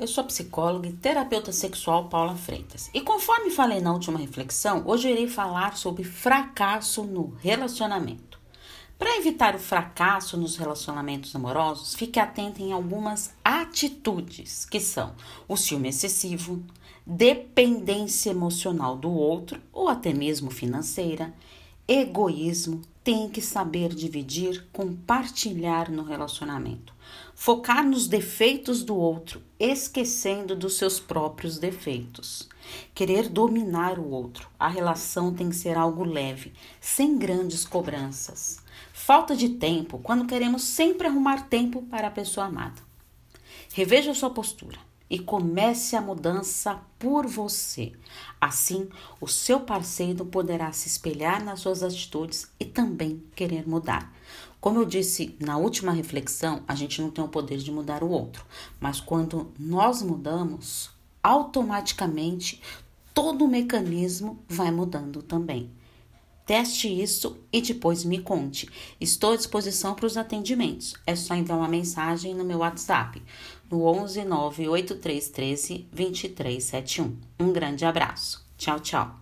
eu sou psicóloga e terapeuta sexual Paula Freitas. E conforme falei na última reflexão, hoje eu irei falar sobre fracasso no relacionamento. Para evitar o fracasso nos relacionamentos amorosos, fique atento em algumas atitudes, que são o ciúme excessivo, dependência emocional do outro ou até mesmo financeira, egoísmo, tem que saber dividir, compartilhar no relacionamento. Focar nos defeitos do outro, esquecendo dos seus próprios defeitos. Querer dominar o outro. A relação tem que ser algo leve, sem grandes cobranças. Falta de tempo quando queremos sempre arrumar tempo para a pessoa amada. Reveja sua postura e comece a mudança por você. Assim, o seu parceiro poderá se espelhar nas suas atitudes e também querer mudar. Como eu disse na última reflexão, a gente não tem o poder de mudar o outro, mas quando nós mudamos, automaticamente todo o mecanismo vai mudando também. Teste isso e depois me conte. Estou à disposição para os atendimentos. É só enviar uma mensagem no meu WhatsApp no 11 98313 2371. Um grande abraço. Tchau, tchau.